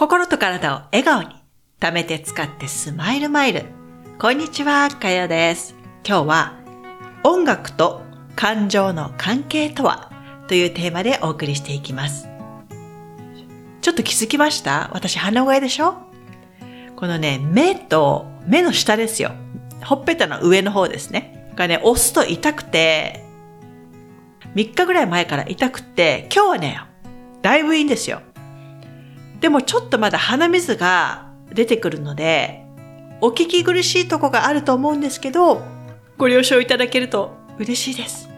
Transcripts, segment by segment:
心と体を笑顔に、貯めて使ってスマイルマイル。こんにちは、かよです。今日は、音楽と感情の関係とはというテーマでお送りしていきます。ちょっと気づきました？私鼻声でしょ？このね、目と、目の下ですよ。ほっぺたの上の方ですね。がね、押すと痛くて、3日ぐらい前から痛くて、今日はね、だいぶいいんですよ。でもちょっとまだ鼻水が出てくるので、お聞き苦しいとこがあると思うんですけど、ご了承いただけると嬉しいです。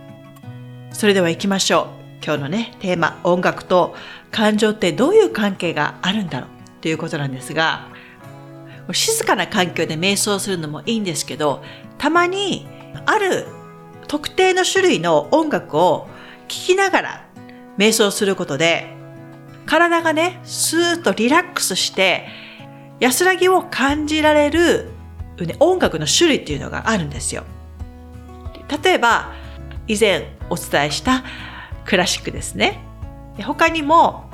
それでは行きましょう。今日のね、テーマ、音楽と感情ってどういう関係があるんだろう？ということなんですが、静かな環境で瞑想するのもいいんですけど、たまにある特定の種類の音楽を聴きながら瞑想することで、体がね、スーッとリラックスして、安らぎを感じられる、音楽の種類っていうのがあるんですよ。例えば、以前お伝えしたクラシックですね。他にも、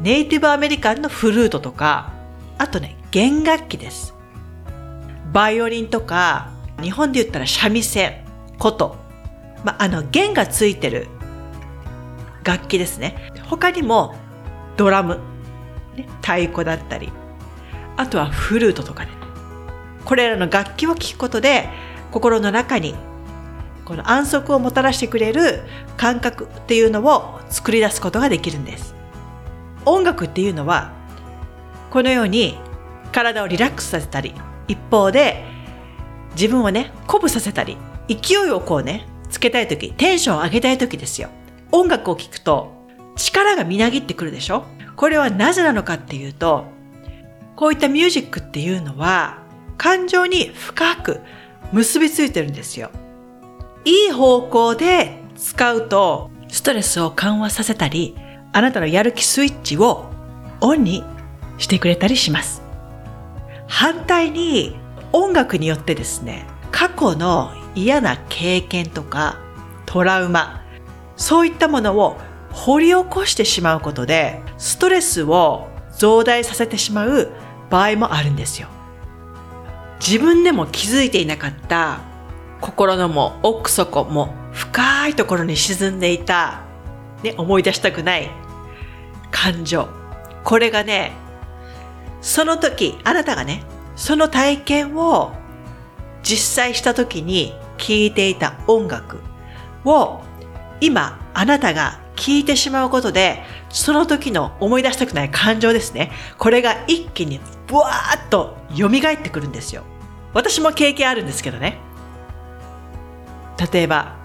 ネイティブアメリカンのフルートとか、あとね、弦楽器です。バイオリンとか、日本で言ったら三味線、琴。まあ、の、弦がついてる楽器ですね。他にも、ドラム、ね、太鼓だったり、あとはフルートとかね。これらの楽器を聴くことで、心の中にこの安息をもたらしてくれる感覚っていうのを作り出すことができるんです。音楽っていうのは、このように体をリラックスさせたり、一方で自分をね、鼓舞させたり、勢いをこうね、つけたい時、テンションを上げたい時ですよ。音楽を聴くと力がみなぎってくるでしょ？これはなぜなのかっていうと、こういったミュージックっていうのは感情に深く結びついてるんですよ。いい方向で使うとストレスを緩和させたり、あなたのやる気スイッチをオンにしてくれたりします。反対に音楽によってですね、過去の嫌な経験とかトラウマ、そういったものを掘り起こしてしまうことで、ストレスを増大させてしまう場合もあるんですよ。自分でも気づいていなかった心のも奥底も深いところに沈んでいた、ね、思い出したくない感情。これがね、その時、あなたがね、その体験を実際した時に聴いていた音楽を今あなたが聞いてしまうことで、その時の思い出したくない感情ですね。これが一気にブワーッと蘇ってくるんですよ。私も経験あるんですけどね。例えば、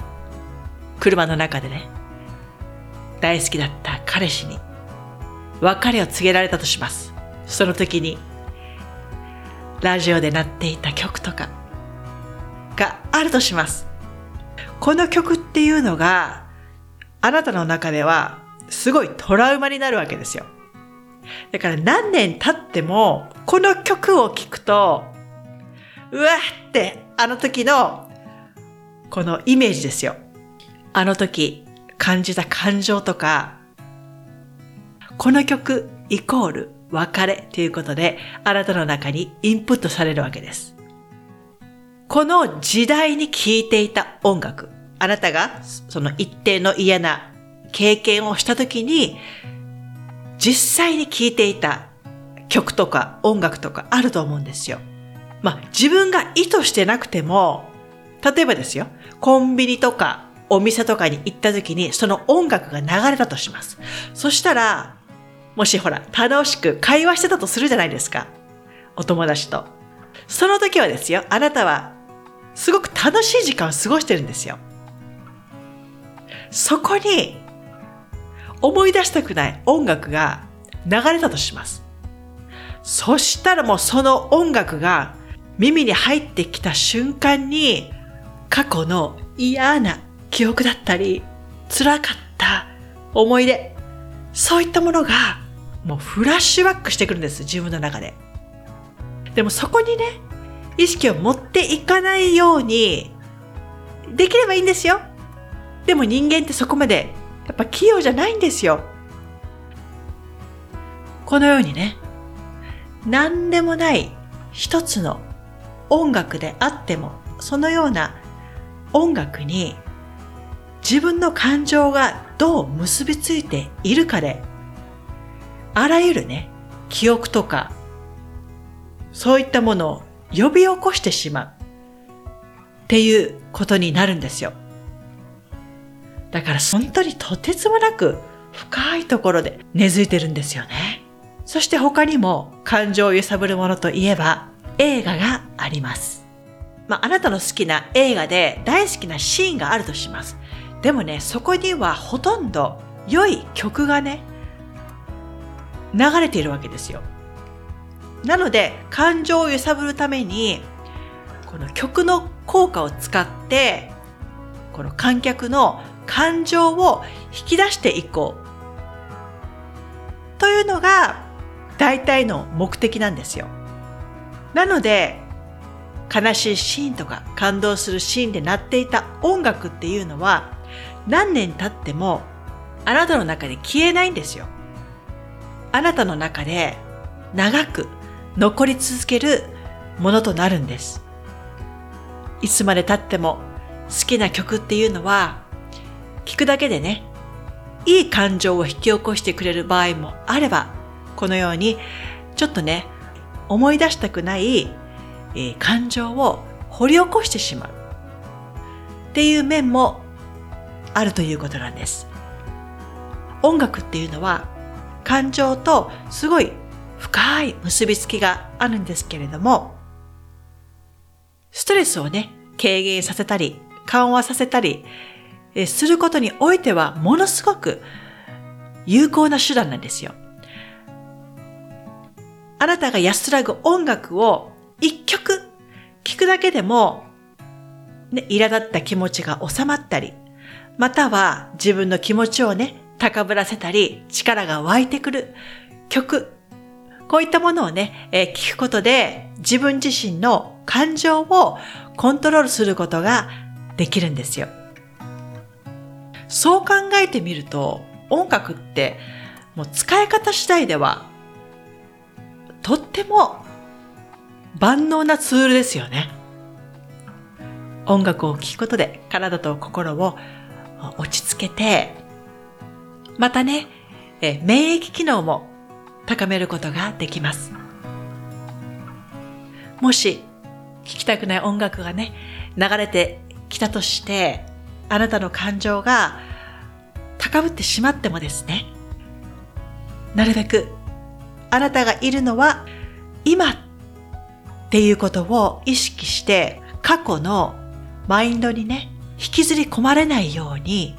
車の中でね、大好きだった彼氏に別れを告げられたとします。その時に、ラジオで鳴っていた曲とかがあるとします。この曲っていうのが、あなたの中ではすごいトラウマになるわけですよ。だから何年経っても、この曲を聴くと、うわってあの時のこのイメージですよ。あの時感じた感情とか、この曲イコール別れということで、あなたの中にインプットされるわけです。この時代に聴いていた音楽、あなたがその一定の嫌な経験をした時に、実際に聴いていた曲とか音楽とかあると思うんですよ。まあ自分が意図してなくても、例えばですよ、コンビニとかお店とかに行った時にその音楽が流れたとします。そしたら、もしほら、楽しく会話してたとするじゃないですか。お友達と。その時はですよ、あなたはすごく楽しい時間を過ごしてるんですよ。そこに思い出したくない音楽が流れたとします。そしたらもうその音楽が耳に入ってきた瞬間に過去の嫌な記憶だったり、辛かった思い出、そういったものがもうフラッシュバックしてくるんです、自分の中で。でもそこにね、意識を持っていかないように、できればいいんですよ。でも人間ってそこまで、やっぱ器用じゃないんですよ。このようにね、何でもない一つの音楽であっても、そのような音楽に自分の感情がどう結びついているかで、あらゆるね、記憶とか、そういったものを呼び起こしてしまうっていうことになるんですよ。だから本当にとてつもなく深いところで根付いてるんですよね。そして他にも感情を揺さぶるものといえば映画があります。まあ、あなたの好きな映画で大好きなシーンがあるとします。でもね、そこにはほとんど良い曲がね、流れているわけですよ。なので、感情を揺さぶるために、この曲の効果を使って、この観客の感情を引き出していこう。というのが、大体の目的なんですよ。なので、悲しいシーンとか感動するシーンで鳴っていた音楽っていうのは、何年経ってもあなたの中で消えないんですよ。あなたの中で長く残り続けるものとなるんです。いつまで経っても好きな曲っていうのは、聞くだけでね、いい感情を引き起こしてくれる場合もあれば、このように、ちょっとね、思い出したくない、えー、感情を掘り起こしてしまう。っていう面もあるということなんです。音楽っていうのは感情とすごい深い結びつきがあるんですけれども、ストレスをね、軽減させたり、緩和させたり、することにおいてはものすごく有効な手段なんですよ。あなたが安らぐ音楽を一曲聴くだけでも、ね、苛立った気持ちが収まったり、または自分の気持ちをね、高ぶらせたり、力が湧いてくる曲、こういったものをね、えー、聞くことで自分自身の感情をコントロールすることができるんですよ。そう考えてみると、音楽ってもう使い方次第ではとっても万能なツールですよね。音楽を聴くことで体と心を落ち着けてまたね、え免疫機能も高めることができます。もし、聴きたくない音楽がね、流れてきたとして、あなたの感情が高ぶってしまってもですね、なるべくあなたがいるのは今っていうことを意識して過去のマインドにね、引きずり込まれないように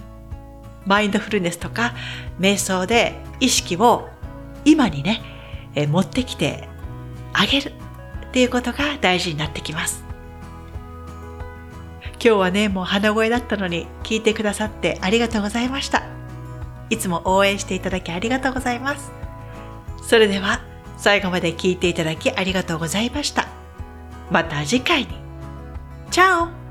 マインドフルネスとか瞑想で意識を今にね、え持ってきてあげるっていうことが大事になってきます。今日はね、もう鼻声だったのに聞いてくださってありがとうございました。いつも応援していただきありがとうございます。それでは最後まで聞いていただきありがとうございました。また次回に。チャオ